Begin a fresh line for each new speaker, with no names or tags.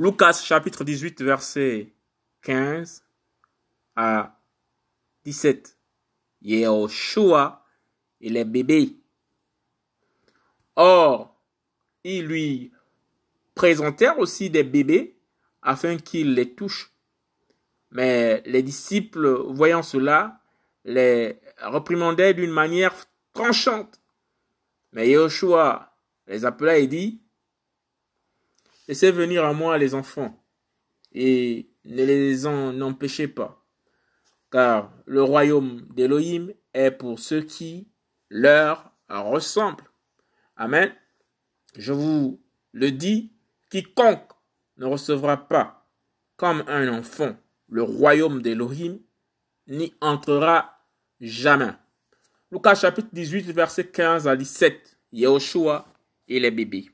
Lucas chapitre 18 verset 15 à 17. Yehoshua et les bébés. Or, ils lui présentèrent aussi des bébés afin qu'il les touche. Mais les disciples, voyant cela, les réprimandaient d'une manière tranchante. Mais Yahushua les appela et dit, Laissez venir à moi les enfants, et ne les en empêchez pas, car le royaume d'Élohim est pour ceux qui leur ressemblent. Amen. Je vous le dis, quiconque ne recevra pas comme un enfant le royaume d'Élohim, n'y entrera jamais. Lucas chapitre 18, verset 15 à 17. Yahushua et les bébés.